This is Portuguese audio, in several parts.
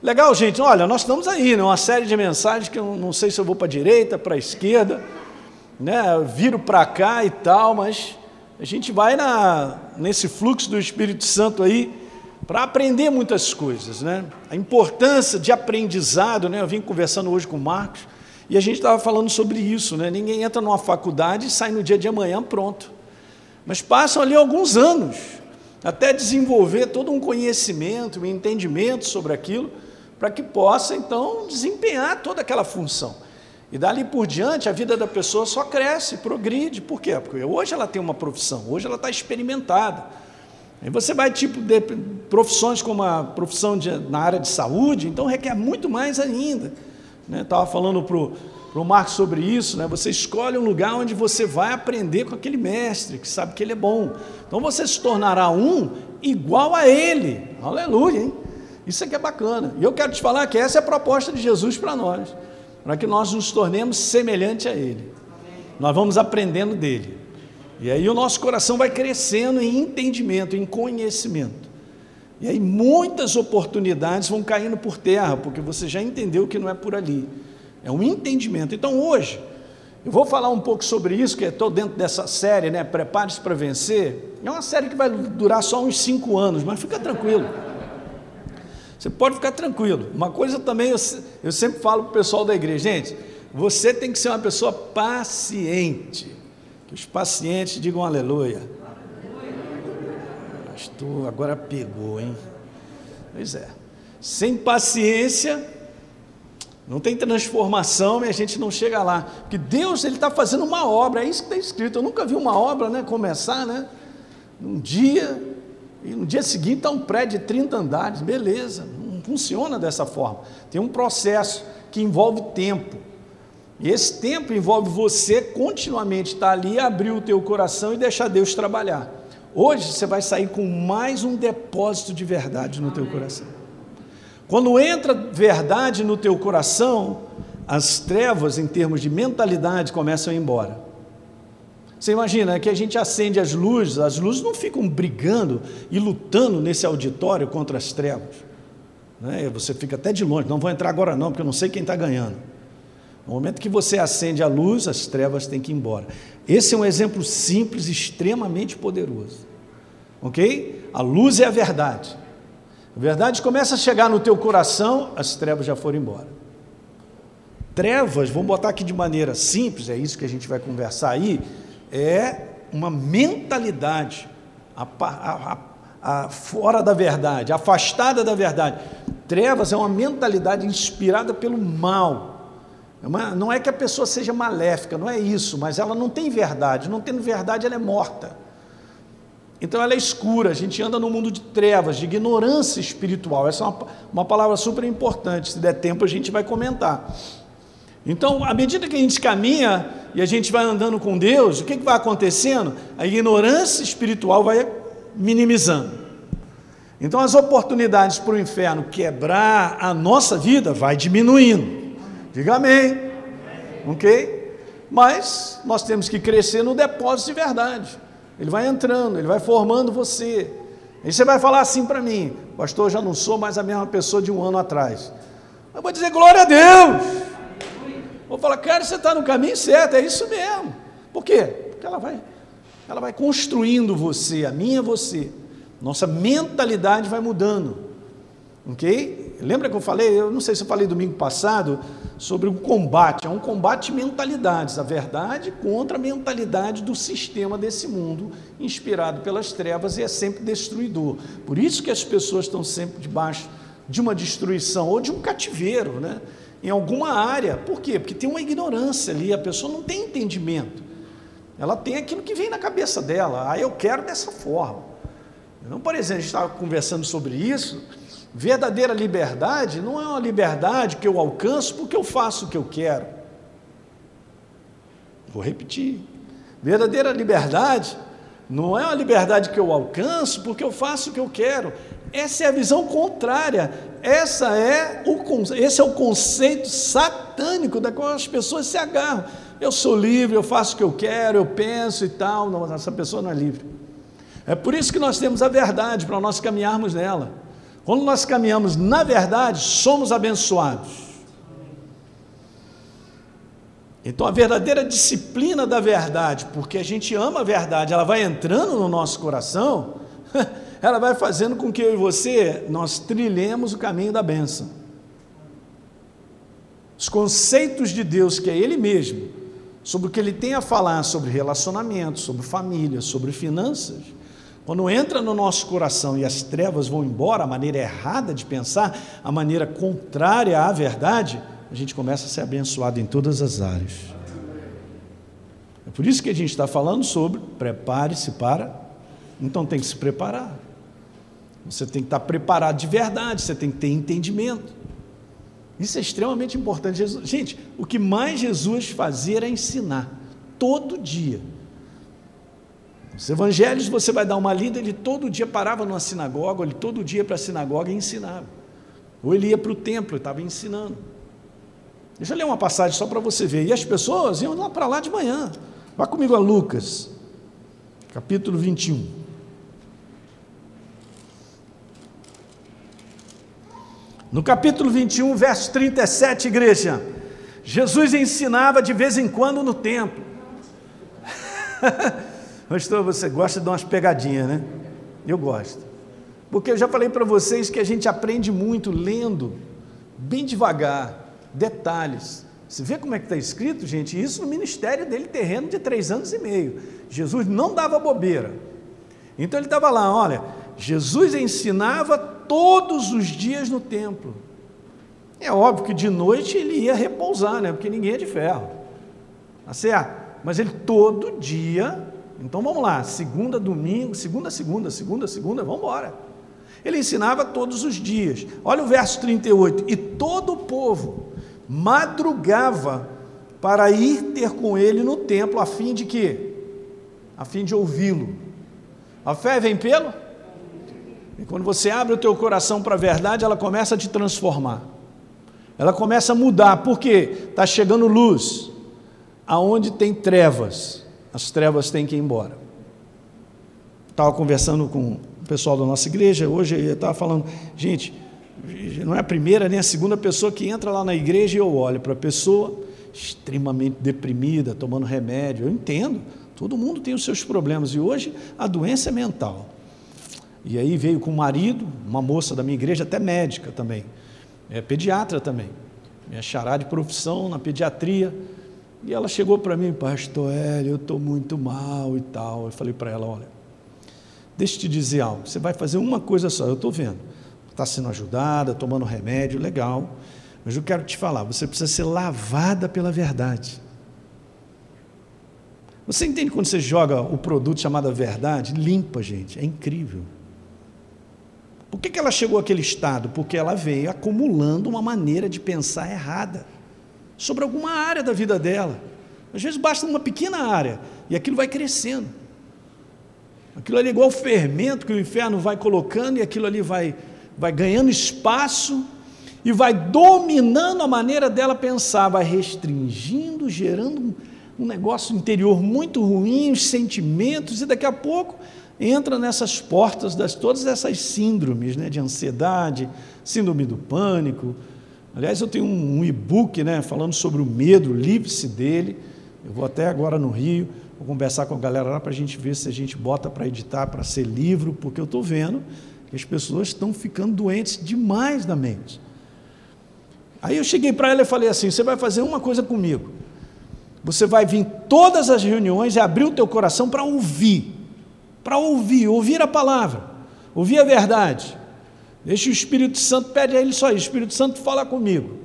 Legal, gente. Olha, nós estamos aí, né? Uma série de mensagens que eu não sei se eu vou para a direita, para a esquerda, né? Viro para cá e tal, mas a gente vai na, nesse fluxo do Espírito Santo aí para aprender muitas coisas, né? A importância de aprendizado, né? Eu vim conversando hoje com o Marcos e a gente estava falando sobre isso, né? Ninguém entra numa faculdade e sai no dia de amanhã pronto. Mas passam ali alguns anos até desenvolver todo um conhecimento, um entendimento sobre aquilo para que possa então desempenhar toda aquela função. E dali por diante a vida da pessoa só cresce, progride. Por quê? Porque hoje ela tem uma profissão, hoje ela está experimentada. Aí você vai tipo de profissões como a profissão de, na área de saúde, então requer muito mais ainda. Né? Estava falando para o Marcos sobre isso, né? você escolhe um lugar onde você vai aprender com aquele mestre que sabe que ele é bom. Então você se tornará um igual a ele. Aleluia, hein? Isso aqui é bacana. E eu quero te falar que essa é a proposta de Jesus para nós, para que nós nos tornemos semelhante a Ele. Nós vamos aprendendo dele. E aí o nosso coração vai crescendo em entendimento, em conhecimento. E aí muitas oportunidades vão caindo por terra, porque você já entendeu que não é por ali. É um entendimento. Então hoje, eu vou falar um pouco sobre isso, que estou dentro dessa série, né? Prepare-se para vencer. É uma série que vai durar só uns cinco anos, mas fica tranquilo. Você pode ficar tranquilo. Uma coisa também, eu, eu sempre falo para o pessoal da igreja, gente, você tem que ser uma pessoa paciente. Que os pacientes digam aleluia. Pastor, agora pegou, hein? Pois é. Sem paciência, não tem transformação e a gente não chega lá. Porque Deus ele está fazendo uma obra, é isso que está escrito. Eu nunca vi uma obra né, começar, né? Um dia, e no dia seguinte está um prédio de 30 andares, beleza, não funciona dessa forma. Tem um processo que envolve tempo. E esse tempo envolve você continuamente estar ali, abrir o teu coração e deixar Deus trabalhar. Hoje você vai sair com mais um depósito de verdade no teu coração. Quando entra verdade no teu coração, as trevas em termos de mentalidade começam a ir embora. Você imagina que a gente acende as luzes, as luzes não ficam brigando e lutando nesse auditório contra as trevas. Né? Você fica até de longe, não vou entrar agora não, porque eu não sei quem está ganhando. No momento que você acende a luz, as trevas têm que ir embora. Esse é um exemplo simples, extremamente poderoso. Ok? A luz é a verdade. A verdade começa a chegar no teu coração, as trevas já foram embora. Trevas, vamos botar aqui de maneira simples, é isso que a gente vai conversar aí, é uma mentalidade a, a, a, fora da verdade, afastada da verdade. Trevas é uma mentalidade inspirada pelo mal. É uma, não é que a pessoa seja maléfica, não é isso, mas ela não tem verdade. Não tendo verdade, ela é morta. Então ela é escura, a gente anda no mundo de trevas, de ignorância espiritual. Essa é uma, uma palavra super importante. Se der tempo, a gente vai comentar. Então, à medida que a gente caminha e a gente vai andando com Deus, o que, que vai acontecendo? A ignorância espiritual vai minimizando. Então, as oportunidades para o inferno quebrar a nossa vida vai diminuindo. Diga amém. Ok? Mas nós temos que crescer no depósito de verdade. Ele vai entrando, ele vai formando você. E você vai falar assim para mim, pastor, eu já não sou mais a mesma pessoa de um ano atrás. Eu vou dizer glória a Deus. Vou falar, cara, você está no caminho certo, é isso mesmo. Por quê? Porque ela vai, ela vai construindo você, a minha você. Nossa mentalidade vai mudando. Ok? Lembra que eu falei, eu não sei se eu falei domingo passado, sobre o combate, é um combate de mentalidades, a verdade contra a mentalidade do sistema desse mundo, inspirado pelas trevas e é sempre destruidor. Por isso que as pessoas estão sempre debaixo de uma destruição ou de um cativeiro, né? Em alguma área. Por quê? Porque tem uma ignorância ali, a pessoa não tem entendimento. Ela tem aquilo que vem na cabeça dela. Ah, eu quero dessa forma. Então, por exemplo, a gente estava conversando sobre isso. Verdadeira liberdade não é uma liberdade que eu alcanço porque eu faço o que eu quero. Vou repetir. Verdadeira liberdade não é uma liberdade que eu alcanço porque eu faço o que eu quero. Essa é a visão contrária. Essa é o, esse é o conceito satânico da qual as pessoas se agarram. Eu sou livre, eu faço o que eu quero, eu penso e tal. Não, essa pessoa não é livre. É por isso que nós temos a verdade, para nós caminharmos nela. Quando nós caminhamos na verdade, somos abençoados. Então a verdadeira disciplina da verdade, porque a gente ama a verdade, ela vai entrando no nosso coração, ela vai fazendo com que eu e você nós trilhemos o caminho da bênção. Os conceitos de Deus, que é Ele mesmo, sobre o que Ele tem a falar sobre relacionamento, sobre família, sobre finanças, quando entra no nosso coração e as trevas vão embora, a maneira errada de pensar, a maneira contrária à verdade, a gente começa a ser abençoado em todas as áreas. É por isso que a gente está falando sobre prepare-se para. Então tem que se preparar. Você tem que estar preparado de verdade, você tem que ter entendimento. Isso é extremamente importante. Jesus, gente, o que mais Jesus fazia era ensinar, todo dia. Os evangelhos você vai dar uma lida, ele todo dia parava numa sinagoga, ele todo dia para a sinagoga e ensinava. Ou ele ia para o templo e estava ensinando. Deixa eu ler uma passagem só para você ver. E as pessoas iam lá para lá de manhã. Vá comigo a Lucas, capítulo 21. No capítulo 21, verso 37, igreja, Jesus ensinava de vez em quando no templo. Pastor, você gosta de umas pegadinhas, né? Eu gosto. Porque eu já falei para vocês que a gente aprende muito lendo, bem devagar, detalhes. Você vê como é que está escrito, gente? Isso no ministério dele, terreno de três anos e meio. Jesus não dava bobeira. Então ele estava lá, olha, Jesus ensinava todos os dias no templo. É óbvio que de noite ele ia repousar, né? Porque ninguém é de ferro. Tá certo? Mas ele todo dia então vamos lá, segunda, domingo, segunda, segunda, segunda, segunda, vamos embora. Ele ensinava todos os dias. Olha o verso 38. E todo o povo madrugava para ir ter com ele no templo, a fim de quê? A fim de ouvi-lo. A fé vem pelo? E quando você abre o teu coração para a verdade, ela começa a te transformar. Ela começa a mudar. Por quê? Está chegando luz. Aonde tem trevas, as trevas têm que ir embora. Estava conversando com o pessoal da nossa igreja, hoje eu estava falando, gente, não é a primeira nem a segunda pessoa que entra lá na igreja e eu olho para a pessoa extremamente deprimida, tomando remédio. Eu entendo, todo mundo tem os seus problemas e hoje a doença é mental. E aí veio com o marido, uma moça da minha igreja, até médica também, é pediatra também, minha xará de profissão na pediatria. E ela chegou para mim, pastor Hélio, eu estou muito mal e tal. Eu falei para ela, olha, deixa eu te dizer algo, você vai fazer uma coisa só, eu estou vendo, está sendo ajudada, tomando remédio, legal, mas eu quero te falar, você precisa ser lavada pela verdade. Você entende quando você joga o produto chamado verdade? Limpa, gente, é incrível. Por que, que ela chegou àquele estado? Porque ela veio acumulando uma maneira de pensar errada sobre alguma área da vida dela. Às vezes basta uma pequena área e aquilo vai crescendo. Aquilo ali é igual fermento que o inferno vai colocando e aquilo ali vai, vai ganhando espaço e vai dominando a maneira dela pensar, vai restringindo, gerando um, um negócio interior muito ruim, os sentimentos, e daqui a pouco entra nessas portas das todas essas síndromes né, de ansiedade, síndrome do pânico, Aliás, eu tenho um, um e-book né, falando sobre o medo, livre-se dele. Eu vou até agora no Rio, vou conversar com a galera lá para a gente ver se a gente bota para editar, para ser livro, porque eu estou vendo que as pessoas estão ficando doentes demais da mente. Aí eu cheguei para ela e falei assim: você vai fazer uma coisa comigo. Você vai vir todas as reuniões e abrir o teu coração para ouvir, para ouvir, ouvir a palavra, ouvir a verdade. Deixa o Espírito Santo, pede a ele só isso, Espírito Santo fala comigo.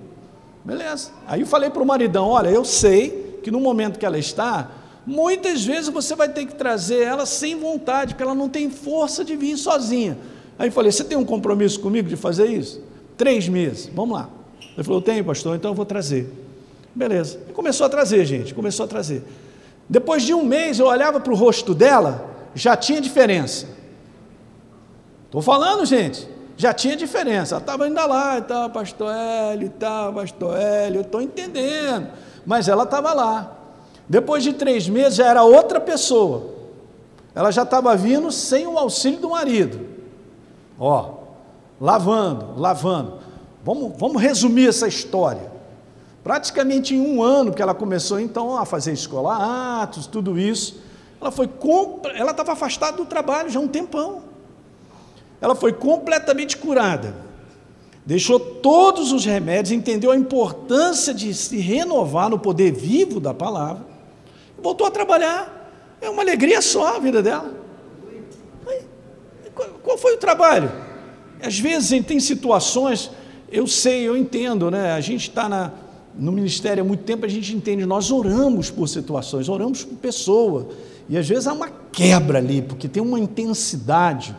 Beleza. Aí eu falei para o maridão: olha, eu sei que no momento que ela está, muitas vezes você vai ter que trazer ela sem vontade, porque ela não tem força de vir sozinha. Aí eu falei: você tem um compromisso comigo de fazer isso? Três meses, vamos lá. Ele falou: tenho, pastor, então eu vou trazer. Beleza. E começou a trazer, gente, começou a trazer. Depois de um mês, eu olhava para o rosto dela, já tinha diferença. Estou falando, gente já tinha diferença. Estava ainda lá e tal, pastor Hélio tal, pastor Hélio, eu estou entendendo. Mas ela estava lá. Depois de três meses já era outra pessoa. Ela já estava vindo sem o auxílio do marido. Ó, lavando, lavando. Vamos, vamos resumir essa história. Praticamente em um ano que ela começou então a fazer escola, atos, tudo isso, ela foi ela estava afastada do trabalho já há um tempão. Ela foi completamente curada. Deixou todos os remédios, entendeu a importância de se renovar no poder vivo da palavra, voltou a trabalhar. É uma alegria só a vida dela. Qual foi o trabalho? Às vezes tem situações, eu sei, eu entendo, né? A gente está no ministério há muito tempo, a gente entende, nós oramos por situações, oramos por pessoa. E às vezes há uma quebra ali, porque tem uma intensidade,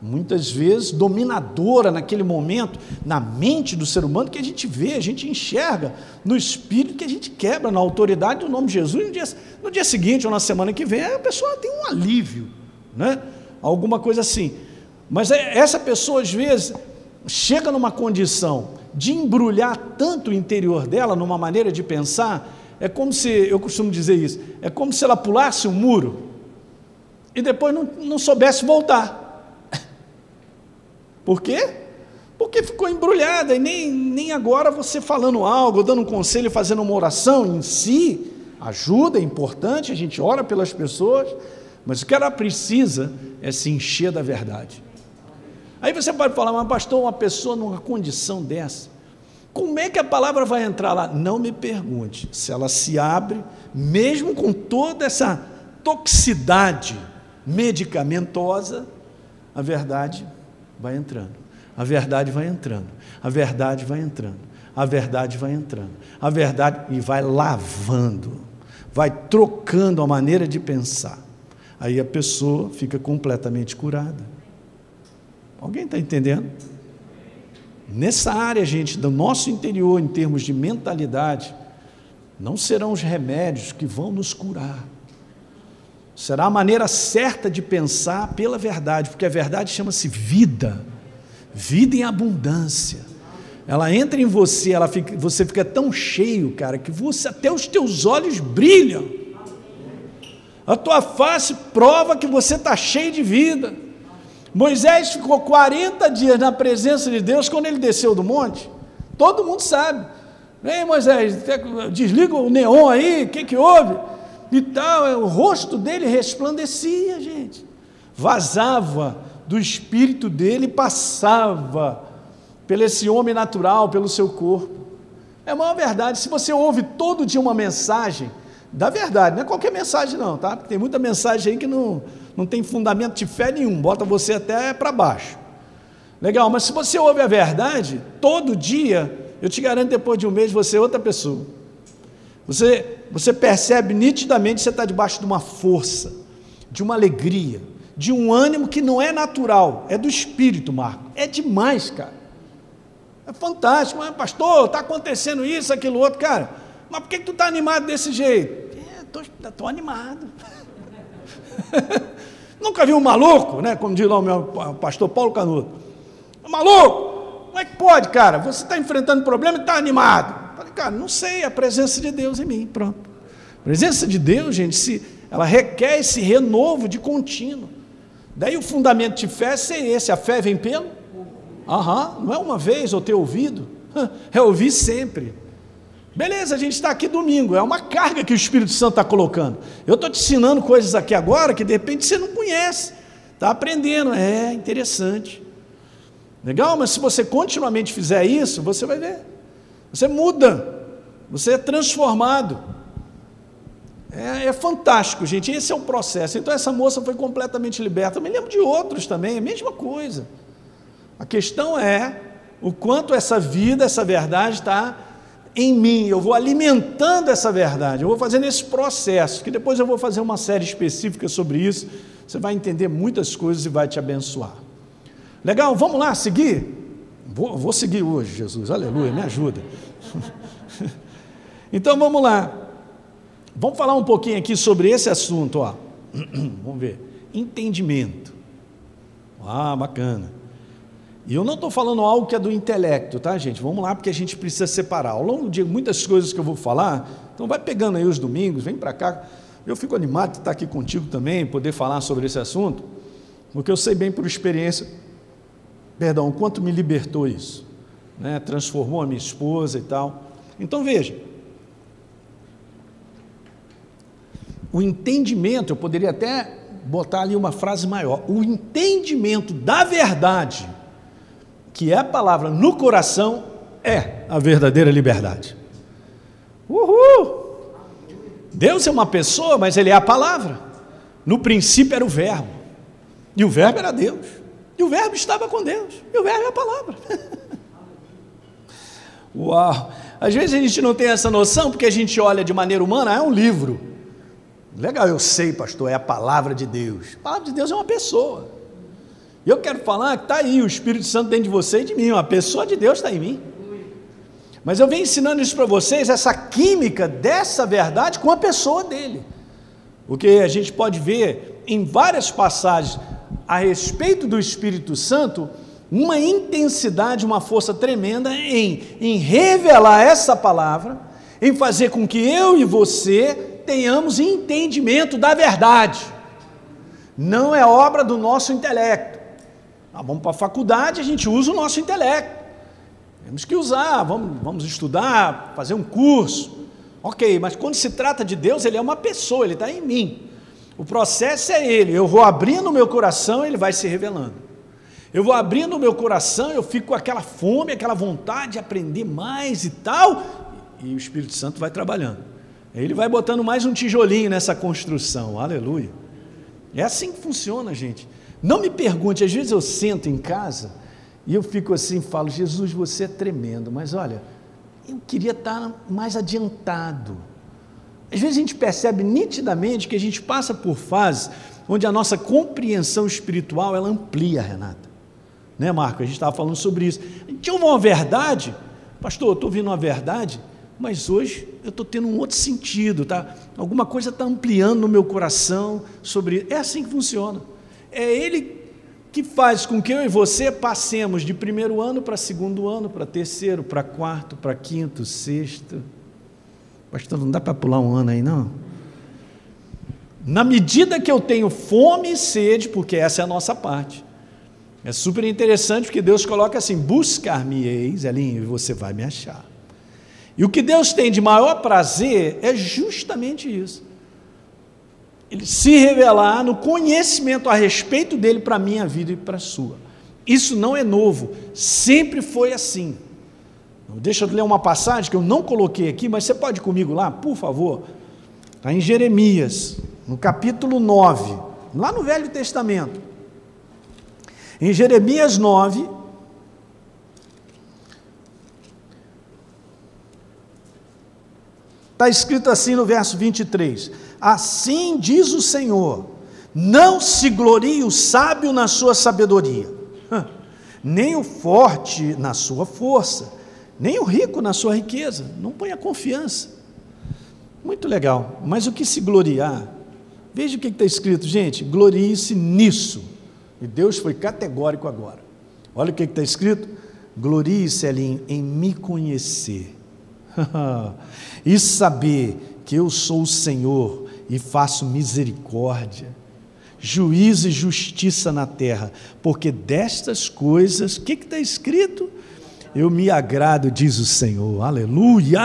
muitas vezes dominadora naquele momento, na mente do ser humano, que a gente vê, a gente enxerga no espírito, que a gente quebra na autoridade do nome de Jesus. No dia, no dia seguinte ou na semana que vem, a pessoa tem um alívio, né? alguma coisa assim. Mas é, essa pessoa, às vezes, chega numa condição de embrulhar tanto o interior dela, numa maneira de pensar, é como se, eu costumo dizer isso, é como se ela pulasse um muro e depois não, não soubesse voltar. Por quê? Porque ficou embrulhada e nem, nem agora você falando algo, dando um conselho, fazendo uma oração em si, ajuda, é importante, a gente ora pelas pessoas, mas o que ela precisa é se encher da verdade. Aí você pode falar, mas pastor, uma pessoa numa condição dessa, como é que a palavra vai entrar lá? Não me pergunte. Se ela se abre, mesmo com toda essa toxicidade medicamentosa, a verdade vai entrando. A verdade vai entrando. A verdade vai entrando. A verdade vai entrando. A verdade e vai lavando. Vai trocando a maneira de pensar. Aí a pessoa fica completamente curada. Alguém está entendendo? Nessa área, gente, do nosso interior, em termos de mentalidade, não serão os remédios que vão nos curar. Será a maneira certa de pensar pela verdade, porque a verdade chama-se vida, vida em abundância. Ela entra em você, ela fica, você fica tão cheio, cara, que você até os teus olhos brilham. A tua face prova que você está cheio de vida. Moisés ficou 40 dias na presença de Deus quando ele desceu do monte. Todo mundo sabe. Vem, Moisés, desliga o neon aí, o que, que houve? E tal, o rosto dele resplandecia, gente. Vazava do espírito dele passava pelo esse homem natural, pelo seu corpo. É uma verdade. Se você ouve todo dia uma mensagem da verdade, não é qualquer mensagem, não, tá? Porque tem muita mensagem aí que não, não tem fundamento de fé nenhum, bota você até para baixo. Legal, mas se você ouve a verdade, todo dia, eu te garanto, depois de um mês, você é outra pessoa. Você, você percebe nitidamente que você está debaixo de uma força, de uma alegria, de um ânimo que não é natural, é do espírito, Marco. É demais, cara. É fantástico, mas pastor, está acontecendo isso, aquilo outro, cara. Mas por que, que tu está animado desse jeito? Estou é, animado. Nunca vi um maluco, né? Como diz lá o meu pastor Paulo Canuto. Maluco! Como é que pode, cara? Você está enfrentando problema e está animado. Falei, cara, não sei, a presença de Deus em mim, pronto. A presença de Deus, gente, se, ela requer esse renovo de contínuo. Daí o fundamento de fé é esse, a fé vem pelo? Aham, não é uma vez ou ter ouvido, é ouvir sempre. Beleza, a gente está aqui domingo, é uma carga que o Espírito Santo está colocando. Eu estou te ensinando coisas aqui agora que de repente você não conhece, está aprendendo, é interessante. Legal? Mas se você continuamente fizer isso, você vai ver. Você muda, você é transformado. É, é, fantástico, gente. Esse é o processo. Então, essa moça foi completamente liberta. Eu me lembro de outros também, a mesma coisa. A questão é o quanto essa vida, essa verdade está em mim, eu vou alimentando essa verdade, eu vou fazendo esse processo, que depois eu vou fazer uma série específica sobre isso, você vai entender muitas coisas e vai te abençoar. Legal? Vamos lá, seguir? Vou, vou seguir hoje, Jesus, aleluia, me ajuda. então vamos lá, vamos falar um pouquinho aqui sobre esse assunto, ó. vamos ver, entendimento. Ah, bacana. E eu não estou falando algo que é do intelecto, tá, gente? Vamos lá, porque a gente precisa separar. Ao longo de muitas coisas que eu vou falar, então vai pegando aí os domingos, vem para cá. Eu fico animado de estar aqui contigo também, poder falar sobre esse assunto, porque eu sei bem por experiência Perdão, quanto me libertou isso. Né? Transformou a minha esposa e tal. Então veja, o entendimento, eu poderia até botar ali uma frase maior, o entendimento da verdade, que é a palavra no coração, é a verdadeira liberdade. Uhul! Deus é uma pessoa, mas Ele é a palavra. No princípio era o Verbo, e o Verbo era Deus, e o Verbo estava com Deus, e o Verbo é a palavra. Uau! Às vezes a gente não tem essa noção porque a gente olha de maneira humana, ah, é um livro. Legal, eu sei, pastor, é a palavra de Deus. A palavra de Deus é uma pessoa. E eu quero falar que está aí o Espírito Santo dentro de você e de mim, a pessoa de Deus está em mim. Mas eu venho ensinando isso para vocês, essa química dessa verdade com a pessoa dele. O que a gente pode ver em várias passagens a respeito do Espírito Santo, uma intensidade, uma força tremenda em, em revelar essa palavra, em fazer com que eu e você tenhamos entendimento da verdade. Não é obra do nosso intelecto. Nós vamos para a faculdade, a gente usa o nosso intelecto. Temos que usar, vamos, vamos estudar, fazer um curso. Ok, mas quando se trata de Deus, Ele é uma pessoa, Ele está em mim. O processo é Ele. Eu vou abrindo o meu coração, Ele vai se revelando. Eu vou abrindo o meu coração, eu fico com aquela fome, aquela vontade de aprender mais e tal, e o Espírito Santo vai trabalhando. Ele vai botando mais um tijolinho nessa construção, aleluia. É assim que funciona, gente. Não me pergunte, às vezes eu sento em casa e eu fico assim, falo, Jesus, você é tremendo, mas olha, eu queria estar mais adiantado. Às vezes a gente percebe nitidamente que a gente passa por fases onde a nossa compreensão espiritual ela amplia, Renata. Né, Marco? A gente estava falando sobre isso. A gente ouve uma verdade, pastor, eu estou ouvindo uma verdade, mas hoje eu estou tendo um outro sentido, tá? Alguma coisa está ampliando no meu coração sobre isso. É assim que funciona. É ele que faz com que eu e você passemos de primeiro ano para segundo ano, para terceiro, para quarto, para quinto, sexto. Pastor, não dá para pular um ano aí, não? Na medida que eu tenho fome e sede, porque essa é a nossa parte. É super interessante porque Deus coloca assim: buscar-me-eis, Elinho, e você vai me achar. E o que Deus tem de maior prazer é justamente isso ele se revelar no conhecimento a respeito dele para a minha vida e para a sua. Isso não é novo, sempre foi assim. Deixa eu ler uma passagem que eu não coloquei aqui, mas você pode ir comigo lá, por favor. Está em Jeremias, no capítulo 9, lá no Velho Testamento. Em Jeremias 9, está escrito assim no verso 23: Assim diz o Senhor: não se glorie o sábio na sua sabedoria, nem o forte na sua força, nem o rico na sua riqueza. Não ponha confiança. Muito legal, mas o que se gloriar? Veja o que está escrito, gente: glorie-se nisso. E Deus foi categórico agora. Olha o que está escrito: glorie-se ali em me conhecer e saber que eu sou o Senhor e faço misericórdia, juízo e justiça na terra, porque destas coisas, o que está escrito? Eu me agrado, diz o Senhor, aleluia!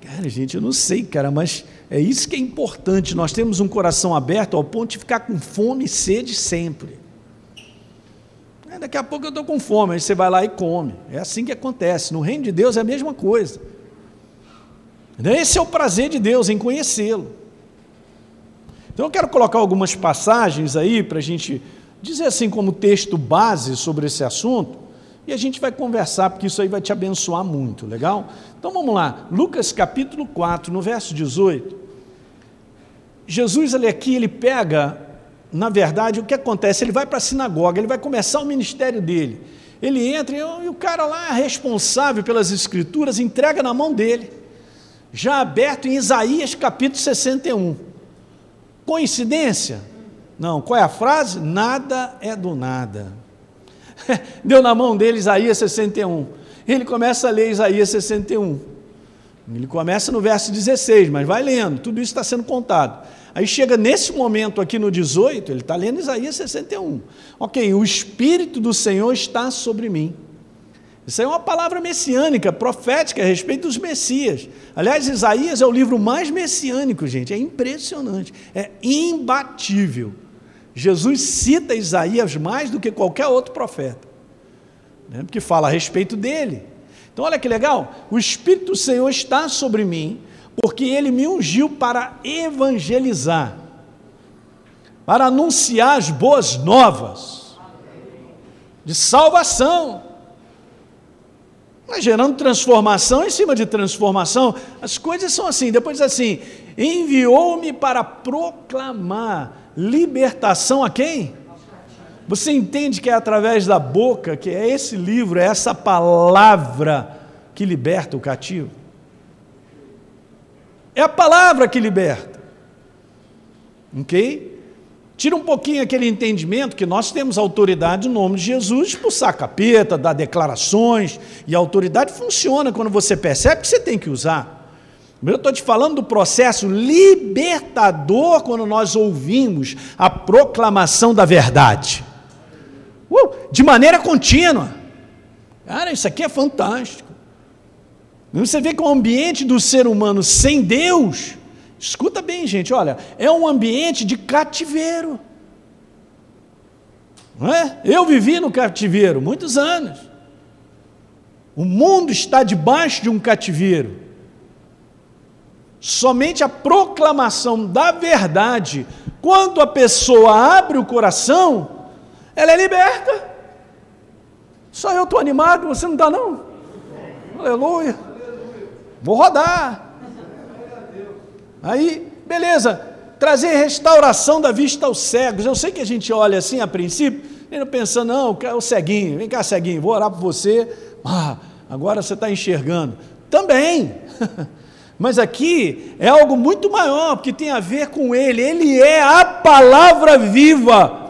Cara, gente, eu não sei, cara, mas é isso que é importante. Nós temos um coração aberto ao ponto de ficar com fome e sede sempre. É, daqui a pouco eu estou com fome, aí você vai lá e come. É assim que acontece. No reino de Deus é a mesma coisa. Esse é o prazer de Deus em conhecê-lo. Então eu quero colocar algumas passagens aí para a gente dizer assim como texto base sobre esse assunto e a gente vai conversar porque isso aí vai te abençoar muito, legal? Então vamos lá, Lucas capítulo 4, no verso 18. Jesus ali aqui, ele pega, na verdade, o que acontece? Ele vai para a sinagoga, ele vai começar o ministério dele. Ele entra e o cara lá, responsável pelas escrituras, entrega na mão dele, já aberto em Isaías capítulo 61. Coincidência? Não. Qual é a frase? Nada é do nada. Deu na mão dele Isaías 61. Ele começa a ler Isaías 61. Ele começa no verso 16, mas vai lendo, tudo isso está sendo contado. Aí chega nesse momento aqui no 18, ele está lendo Isaías 61. Ok, o Espírito do Senhor está sobre mim. Isso é uma palavra messiânica, profética a respeito dos Messias. Aliás, Isaías é o livro mais messiânico, gente. É impressionante, é imbatível. Jesus cita Isaías mais do que qualquer outro profeta, né? porque fala a respeito dele. Então, olha que legal, o Espírito do Senhor está sobre mim, porque ele me ungiu para evangelizar, para anunciar as boas novas de salvação, mas gerando transformação em cima de transformação. As coisas são assim. Depois assim: enviou-me para proclamar libertação a quem? Você entende que é através da boca, que é esse livro, é essa palavra que liberta o cativo? É a palavra que liberta. Ok? Tira um pouquinho aquele entendimento que nós temos autoridade no nome de Jesus, expulsar capeta, dar declarações, e a autoridade funciona quando você percebe que você tem que usar. Eu estou te falando do processo libertador quando nós ouvimos a proclamação da verdade. Uh, de maneira contínua. Cara, isso aqui é fantástico. Você vê que o ambiente do ser humano sem Deus, escuta bem, gente, olha, é um ambiente de cativeiro. Não é? Eu vivi no cativeiro muitos anos. O mundo está debaixo de um cativeiro. Somente a proclamação da verdade, quando a pessoa abre o coração, ela é liberta. Só eu estou animado, você não está não? Aleluia. Vou rodar. Aí, beleza. Trazer restauração da vista aos cegos. Eu sei que a gente olha assim a princípio, pensando, não, o ceguinho, vem cá, ceguinho, vou orar por você. Ah, agora você está enxergando. Também. Mas aqui é algo muito maior, porque tem a ver com Ele. Ele é a palavra viva.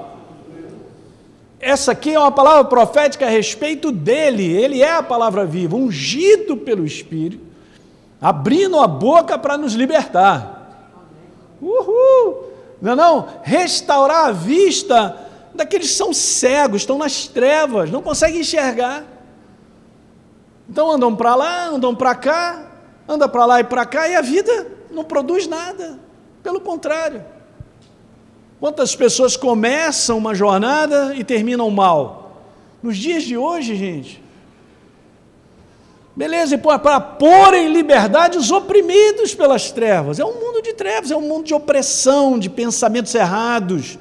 Essa aqui é uma palavra profética a respeito dele. Ele é a palavra viva, ungido pelo Espírito, abrindo a boca para nos libertar. Uhul! Não, é não, restaurar a vista daqueles que são cegos, estão nas trevas, não conseguem enxergar. Então andam para lá, andam para cá, anda para lá e para cá e a vida não produz nada. Pelo contrário. Quantas pessoas começam uma jornada e terminam mal? Nos dias de hoje, gente. Beleza, e para pôr em liberdade os oprimidos pelas trevas. É um mundo de trevas, é um mundo de opressão, de pensamentos errados,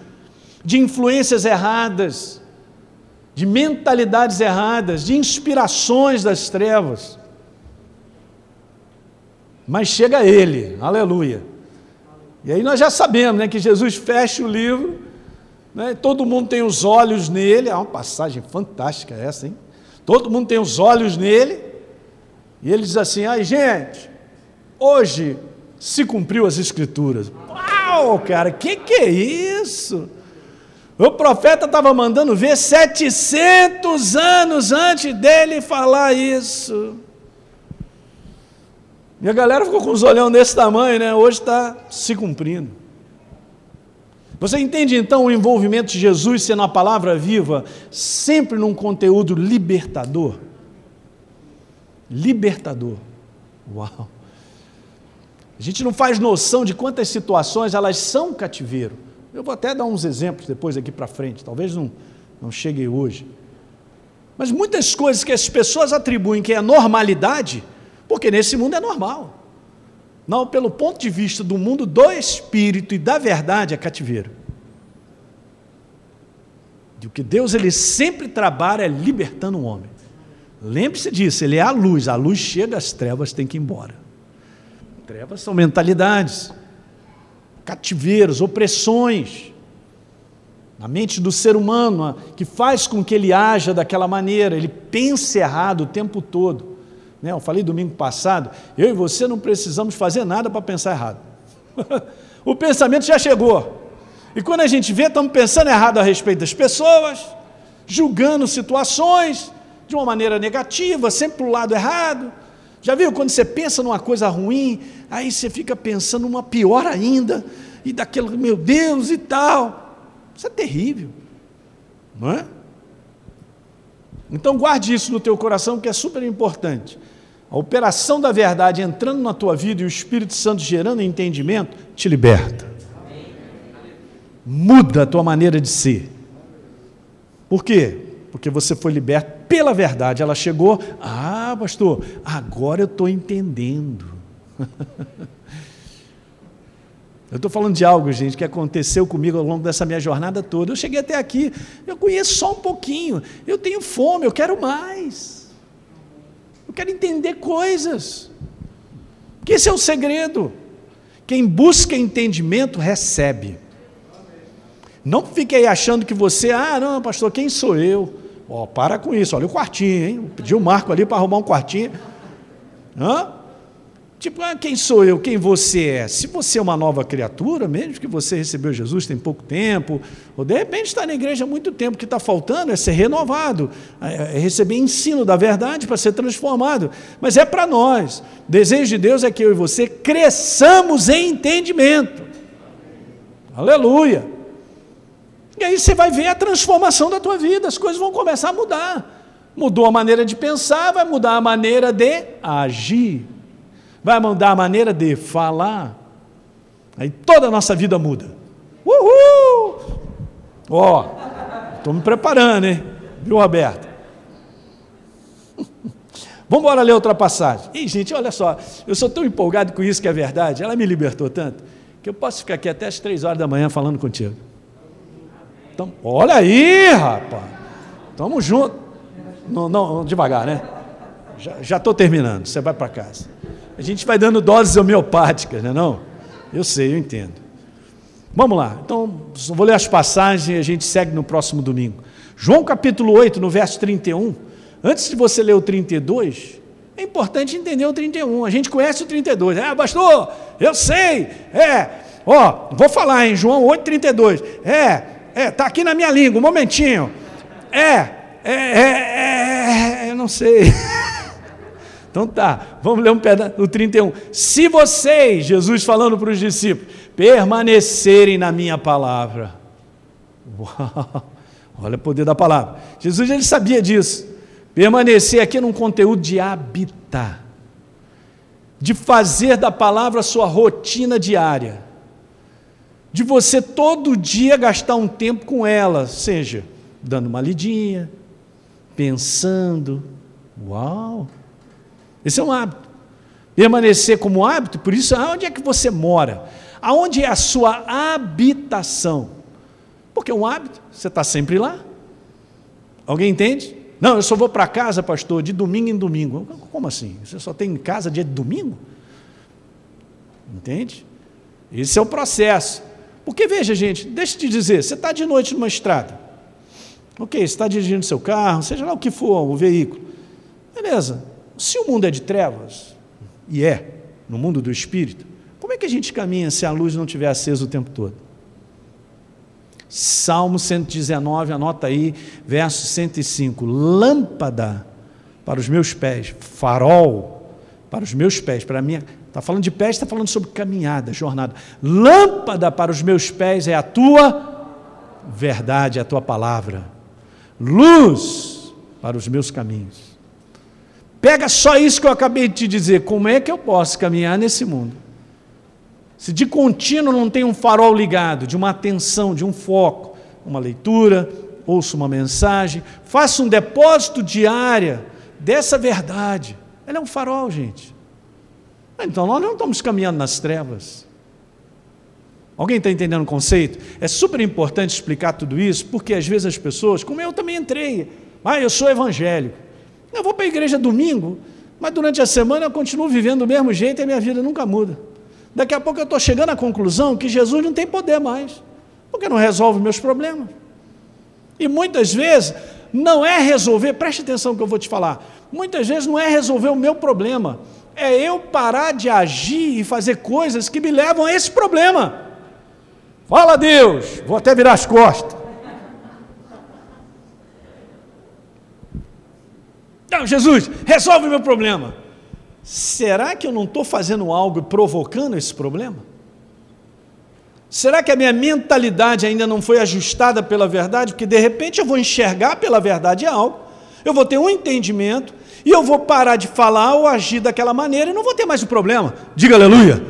de influências erradas, de mentalidades erradas, de inspirações das trevas. Mas chega ele, aleluia. E aí nós já sabemos né, que Jesus fecha o livro, né, todo mundo tem os olhos nele, é uma passagem fantástica essa, hein? Todo mundo tem os olhos nele, e ele diz assim: ai gente, hoje se cumpriu as Escrituras. Uau, cara, que que é isso? O profeta estava mandando ver 700 anos antes dele falar isso. E a galera ficou com os olhão desse tamanho, né? Hoje está se cumprindo. Você entende então o envolvimento de Jesus sendo a palavra viva, sempre num conteúdo libertador? Libertador. Uau! A gente não faz noção de quantas situações elas são cativeiro. Eu vou até dar uns exemplos depois aqui para frente, talvez não, não chegue hoje. Mas muitas coisas que as pessoas atribuem que é normalidade, porque nesse mundo é normal. Não, pelo ponto de vista do mundo do espírito e da verdade, é cativeiro. E o que Deus ele sempre trabalha é libertando o homem. Lembre-se disso, ele é a luz, a luz chega, as trevas têm que ir embora. Trevas são mentalidades, cativeiros, opressões na mente do ser humano, que faz com que ele haja daquela maneira, ele pense errado o tempo todo. Né? Eu falei domingo passado, eu e você não precisamos fazer nada para pensar errado. o pensamento já chegou. E quando a gente vê, estamos pensando errado a respeito das pessoas, julgando situações de uma maneira negativa, sempre para o lado errado. Já viu quando você pensa numa coisa ruim, aí você fica pensando uma pior ainda, e daquele, meu Deus e tal. Isso é terrível, não é? Então guarde isso no teu coração que é super importante. A operação da verdade entrando na tua vida e o Espírito Santo gerando entendimento te liberta. Muda a tua maneira de ser. Por quê? Porque você foi liberto pela verdade. Ela chegou, ah, pastor, agora eu estou entendendo. Eu estou falando de algo, gente, que aconteceu comigo ao longo dessa minha jornada toda. Eu cheguei até aqui, eu conheço só um pouquinho. Eu tenho fome, eu quero mais. Eu quero entender coisas. Que esse é o segredo. Quem busca entendimento recebe. Não fique aí achando que você, ah, não, pastor, quem sou eu? Ó, oh, para com isso, olha o quartinho, hein? Pediu o Marco ali para arrumar um quartinho. Hã? Tipo, ah, quem sou eu? Quem você é? Se você é uma nova criatura, mesmo que você recebeu Jesus tem pouco tempo, ou de repente está na igreja há muito tempo, o que está faltando é ser renovado, é, é receber ensino da verdade para ser transformado. Mas é para nós. O desejo de Deus é que eu e você cresçamos em entendimento. Aleluia. E aí você vai ver a transformação da tua vida, as coisas vão começar a mudar. Mudou a maneira de pensar, vai mudar a maneira de agir vai mudar a maneira de falar, aí toda a nossa vida muda. Uhul! Ó, estou me preparando, hein? Viu, Roberto? Vamos embora ler outra passagem. Ih, gente, olha só, eu sou tão empolgado com isso que é verdade, ela me libertou tanto, que eu posso ficar aqui até as três horas da manhã falando contigo. Então, olha aí, rapaz. Tamo junto. Não, não, devagar, né? Já estou terminando, você vai para casa. A gente vai dando doses homeopáticas, não é não? Eu sei, eu entendo. Vamos lá, então vou ler as passagens e a gente segue no próximo domingo. João capítulo 8, no verso 31. Antes de você ler o 32, é importante entender o 31. A gente conhece o 32. Ah, pastor, eu sei. É, ó, vou falar em João 8, 32. É, é, tá aqui na minha língua, um momentinho. É, é, é, é, eu não sei. Então tá, vamos ler um pedaço, o 31. Se vocês, Jesus falando para os discípulos, permanecerem na minha palavra. Uau, olha o poder da palavra. Jesus ele sabia disso. Permanecer aqui num conteúdo de habitar, de fazer da palavra sua rotina diária, de você todo dia gastar um tempo com ela, seja dando uma lidinha, pensando. Uau! Esse é um hábito. Permanecer como hábito, por isso, aonde é que você mora? Aonde é a sua habitação? Porque é um hábito, você está sempre lá. Alguém entende? Não, eu só vou para casa, pastor, de domingo em domingo. Como assim? Você só tem casa dia de domingo? Entende? Esse é o processo. Porque veja, gente, deixa eu te dizer, você está de noite numa estrada. Ok, você está dirigindo seu carro, seja lá o que for, o veículo. Beleza. Se o mundo é de trevas, e é, no mundo do espírito, como é que a gente caminha se a luz não estiver acesa o tempo todo? Salmo 119, anota aí, verso 105. Lâmpada para os meus pés, farol para os meus pés, para a minha. Está falando de pés, está falando sobre caminhada, jornada. Lâmpada para os meus pés é a tua verdade, é a tua palavra. Luz para os meus caminhos. Pega só isso que eu acabei de te dizer. Como é que eu posso caminhar nesse mundo? Se de contínuo não tem um farol ligado, de uma atenção, de um foco, uma leitura, ouço uma mensagem, faça um depósito diário dessa verdade. Ela é um farol, gente. Então nós não estamos caminhando nas trevas. Alguém está entendendo o conceito? É super importante explicar tudo isso, porque às vezes as pessoas, como eu também entrei, ah, eu sou evangélico. Eu vou para a igreja domingo, mas durante a semana eu continuo vivendo do mesmo jeito e a minha vida nunca muda. Daqui a pouco eu estou chegando à conclusão que Jesus não tem poder mais, porque não resolve meus problemas. E muitas vezes não é resolver, preste atenção que eu vou te falar, muitas vezes não é resolver o meu problema, é eu parar de agir e fazer coisas que me levam a esse problema. Fala Deus, vou até virar as costas. Não, Jesus, resolve o meu problema. Será que eu não estou fazendo algo e provocando esse problema? Será que a minha mentalidade ainda não foi ajustada pela verdade? Porque de repente eu vou enxergar pela verdade algo, eu vou ter um entendimento, e eu vou parar de falar ou agir daquela maneira e não vou ter mais o problema. Diga aleluia.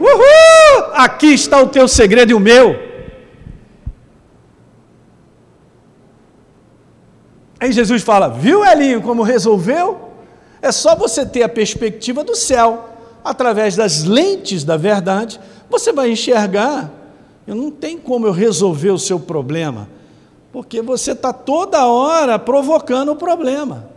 Uhul! Aqui está o teu segredo e o meu. Aí Jesus fala: Viu, Elinho, como resolveu? É só você ter a perspectiva do céu, através das lentes da verdade, você vai enxergar. Eu não tem como eu resolver o seu problema, porque você está toda hora provocando o problema.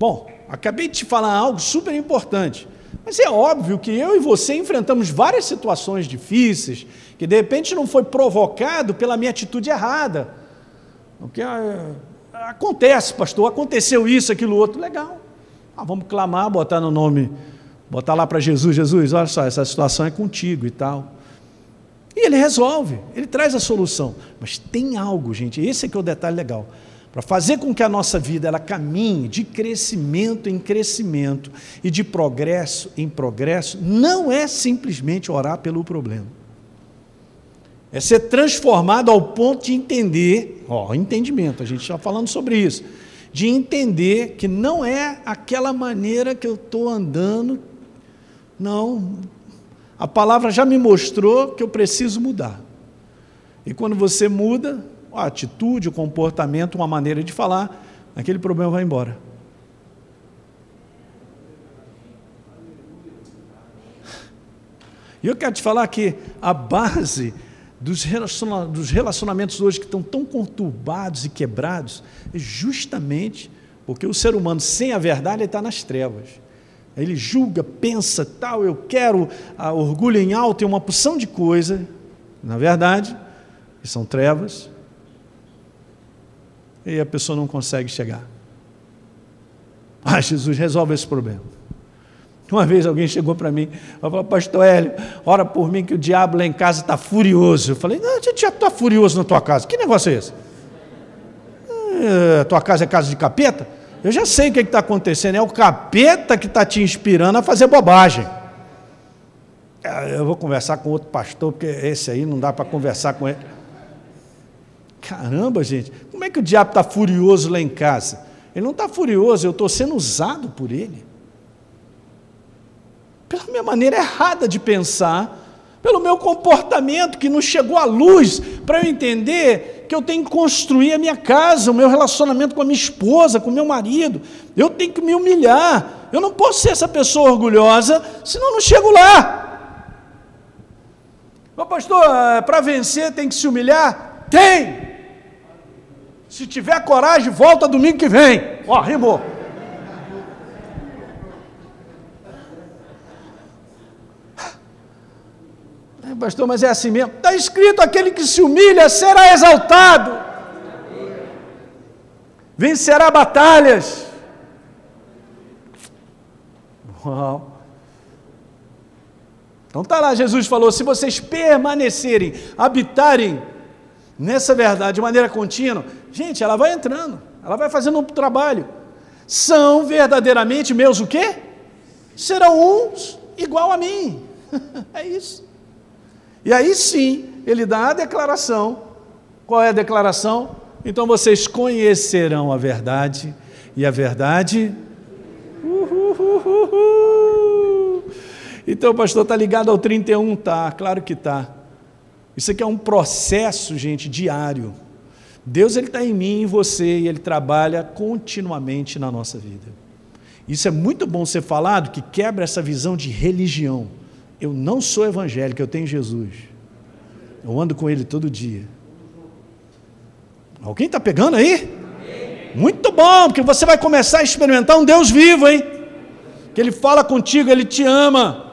Bom, acabei de te falar algo super importante. Mas é óbvio que eu e você enfrentamos várias situações difíceis, que de repente não foi provocado pela minha atitude errada. Porque ah, acontece, pastor, aconteceu isso, aquilo outro, legal. Ah, vamos clamar, botar no nome, botar lá para Jesus, Jesus, olha só, essa situação é contigo e tal. E ele resolve, ele traz a solução. Mas tem algo, gente, esse é que é o detalhe legal para fazer com que a nossa vida ela caminhe de crescimento em crescimento e de progresso em progresso, não é simplesmente orar pelo problema. É ser transformado ao ponto de entender, ó, entendimento, a gente está falando sobre isso, de entender que não é aquela maneira que eu estou andando, não. A palavra já me mostrou que eu preciso mudar. E quando você muda, a atitude, o comportamento, uma maneira de falar, aquele problema vai embora. E eu quero te falar que a base dos relacionamentos hoje que estão tão conturbados e quebrados é justamente porque o ser humano sem a verdade está nas trevas. Ele julga, pensa, tal, eu quero, a orgulho em alto e uma porção de coisa, na verdade, que são trevas, e a pessoa não consegue chegar. Ah, Jesus, resolve esse problema. Uma vez alguém chegou para mim, falou, pastor Hélio, ora por mim que o diabo lá em casa está furioso. Eu falei, não, já está furioso na tua casa. Que negócio é esse? É, tua casa é casa de capeta? Eu já sei o que está acontecendo, é o capeta que está te inspirando a fazer bobagem. É, eu vou conversar com outro pastor, porque esse aí não dá para conversar com ele. Caramba, gente, como é que o diabo está furioso lá em casa? Ele não está furioso, eu estou sendo usado por ele. Pela minha maneira errada de pensar, pelo meu comportamento que não chegou à luz para eu entender que eu tenho que construir a minha casa, o meu relacionamento com a minha esposa, com o meu marido. Eu tenho que me humilhar. Eu não posso ser essa pessoa orgulhosa, senão não chego lá. Mas, pastor, eh, para vencer tem que se humilhar? Tem! Se tiver coragem, volta domingo que vem. Ó, rimou. É, pastor, mas é assim mesmo. Está escrito: aquele que se humilha será exaltado, vencerá batalhas. Uau. Então tá lá, Jesus falou: se vocês permanecerem, habitarem nessa verdade de maneira contínua, gente, ela vai entrando, ela vai fazendo um trabalho. São verdadeiramente meus o quê? Serão uns igual a mim. é isso. E aí sim, ele dá a declaração. Qual é a declaração? Então vocês conhecerão a verdade, e a verdade. Então, pastor, está ligado ao 31? Tá, claro que tá. Isso aqui é um processo, gente, diário. Deus ele está em mim e em você e ele trabalha continuamente na nossa vida. Isso é muito bom ser falado, que quebra essa visão de religião. Eu não sou evangélico, eu tenho Jesus. Eu ando com Ele todo dia. Alguém está pegando aí? Muito bom, porque você vai começar a experimentar um Deus vivo, hein? Que Ele fala contigo, Ele te ama,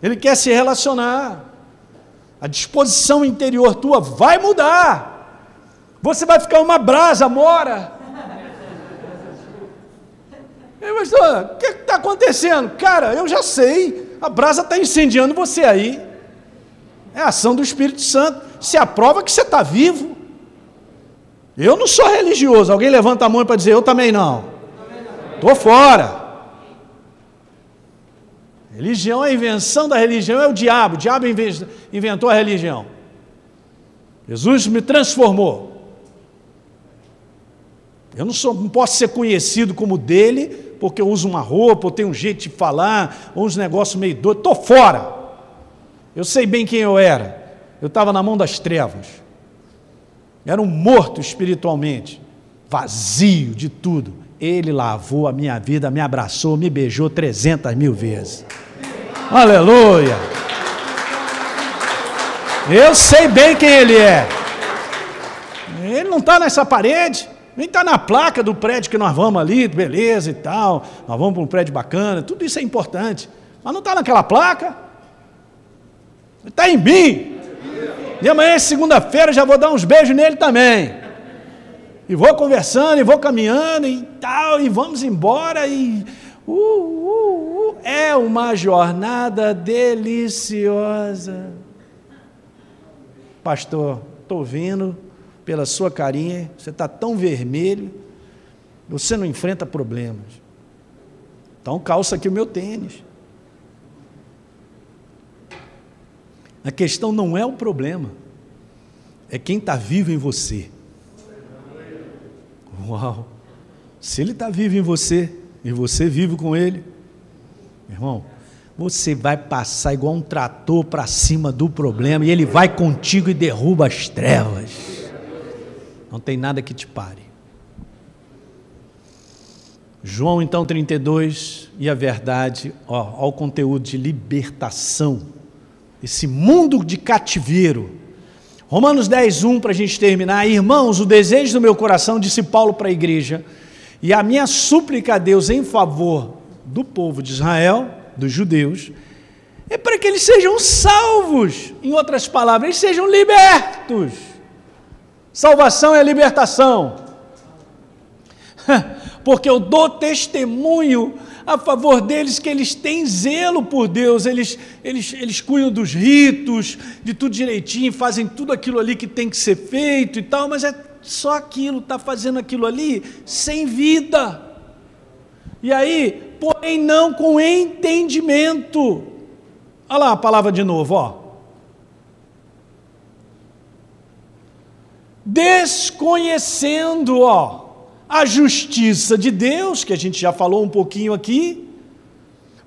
Ele quer se relacionar a disposição interior tua vai mudar. Você vai ficar uma brasa mora. Pastor, o que está acontecendo? Cara, eu já sei, a brasa está incendiando você aí. É a ação do Espírito Santo. Se aprova que você está vivo. Eu não sou religioso. Alguém levanta a mão para dizer, eu também não. Estou fora. Religião é a invenção da religião, é o diabo. O diabo inventou a religião. Jesus me transformou. Eu não, sou, não posso ser conhecido como dele, porque eu uso uma roupa, ou tenho um jeito de falar, ou uns negócios meio doidos. Estou fora. Eu sei bem quem eu era. Eu estava na mão das trevas. Era um morto espiritualmente, vazio de tudo. Ele lavou a minha vida, me abraçou, me beijou 300 mil vezes. Aleluia! Eu sei bem quem ele é. Ele não está nessa parede, nem está na placa do prédio que nós vamos ali, beleza e tal. Nós vamos para um prédio bacana, tudo isso é importante. Mas não está naquela placa. Está em mim. E amanhã, segunda-feira, já vou dar uns beijos nele também. E vou conversando, e vou caminhando e tal, e vamos embora. E uh, uh, uh, é uma jornada deliciosa. Pastor, estou vindo pela sua carinha, você está tão vermelho, você não enfrenta problemas. Então calça aqui o meu tênis. A questão não é o problema, é quem está vivo em você. Uau! Se ele está vivo em você e você vive com ele, irmão, você vai passar igual um trator para cima do problema e ele vai contigo e derruba as trevas. Não tem nada que te pare. João então 32 e a verdade, ó, ó o conteúdo de libertação esse mundo de cativeiro. Romanos 10, 1, para a gente terminar. Irmãos, o desejo do meu coração, disse Paulo para a igreja, e a minha súplica a Deus em favor do povo de Israel, dos judeus, é para que eles sejam salvos. Em outras palavras, eles sejam libertos. Salvação é libertação. Porque eu dou testemunho a favor deles que eles têm zelo por Deus, eles, eles, eles cuidam dos ritos, de tudo direitinho, fazem tudo aquilo ali que tem que ser feito e tal, mas é só aquilo, está fazendo aquilo ali sem vida. E aí, porém, não com entendimento. Olha lá a palavra de novo, ó. Desconhecendo, ó a justiça de Deus, que a gente já falou um pouquinho aqui,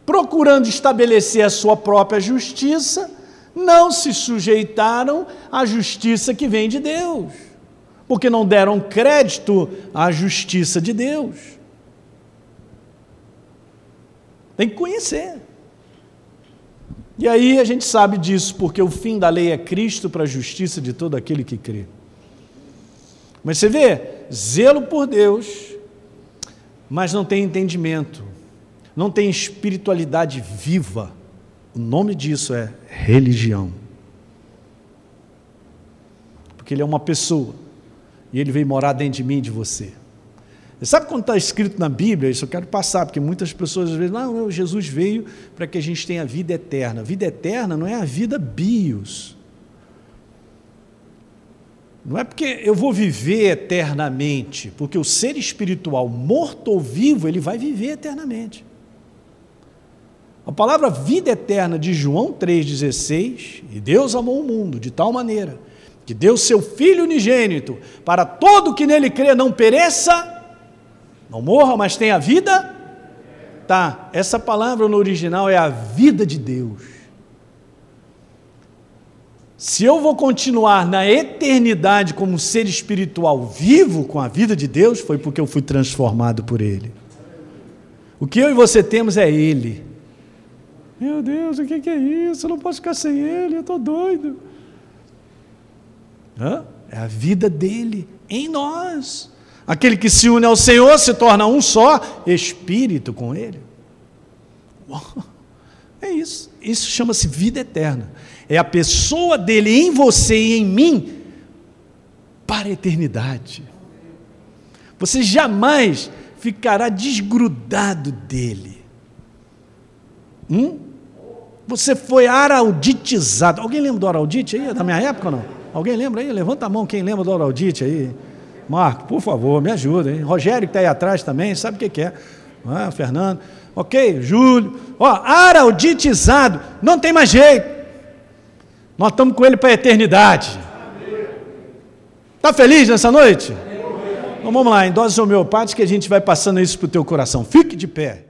procurando estabelecer a sua própria justiça, não se sujeitaram à justiça que vem de Deus, porque não deram crédito à justiça de Deus. Tem que conhecer. E aí a gente sabe disso, porque o fim da lei é Cristo para a justiça de todo aquele que crê. Mas você vê, zelo por Deus, mas não tem entendimento, não tem espiritualidade viva. O nome disso é religião. Porque ele é uma pessoa e ele veio morar dentro de mim e de você. Você sabe quando está escrito na Bíblia? Isso eu quero passar, porque muitas pessoas às vezes, não, Jesus veio para que a gente tenha vida eterna. Vida eterna não é a vida bios. Não é porque eu vou viver eternamente, porque o ser espiritual, morto ou vivo, ele vai viver eternamente. A palavra vida eterna de João 3,16, e Deus amou o mundo de tal maneira que deu seu Filho unigênito para todo que nele crê não pereça, não morra, mas tenha vida. Tá, essa palavra no original é a vida de Deus. Se eu vou continuar na eternidade como um ser espiritual vivo com a vida de Deus, foi porque eu fui transformado por Ele. O que eu e você temos é Ele. Meu Deus, o que é isso? Eu não posso ficar sem Ele, eu estou doido. Hã? É a vida dele em nós. Aquele que se une ao Senhor se torna um só espírito com Ele. É isso. Isso chama-se vida eterna é a pessoa dele em você e em mim para a eternidade. Você jamais ficará desgrudado dele. Hum? Você foi arauditizado. Alguém lembra do araudite aí? Da minha época ou não? Alguém lembra aí? Levanta a mão quem lembra do araudite aí. Marco, por favor, me ajuda. Hein? Rogério que está aí atrás também, sabe o que, que é? Ah, Fernando. ok? Júlio, ó, arauditizado, não tem mais jeito. Nós estamos com ele para a eternidade. Está feliz nessa noite? Então vamos lá, em doses homeopáticas que a gente vai passando isso para o teu coração. Fique de pé.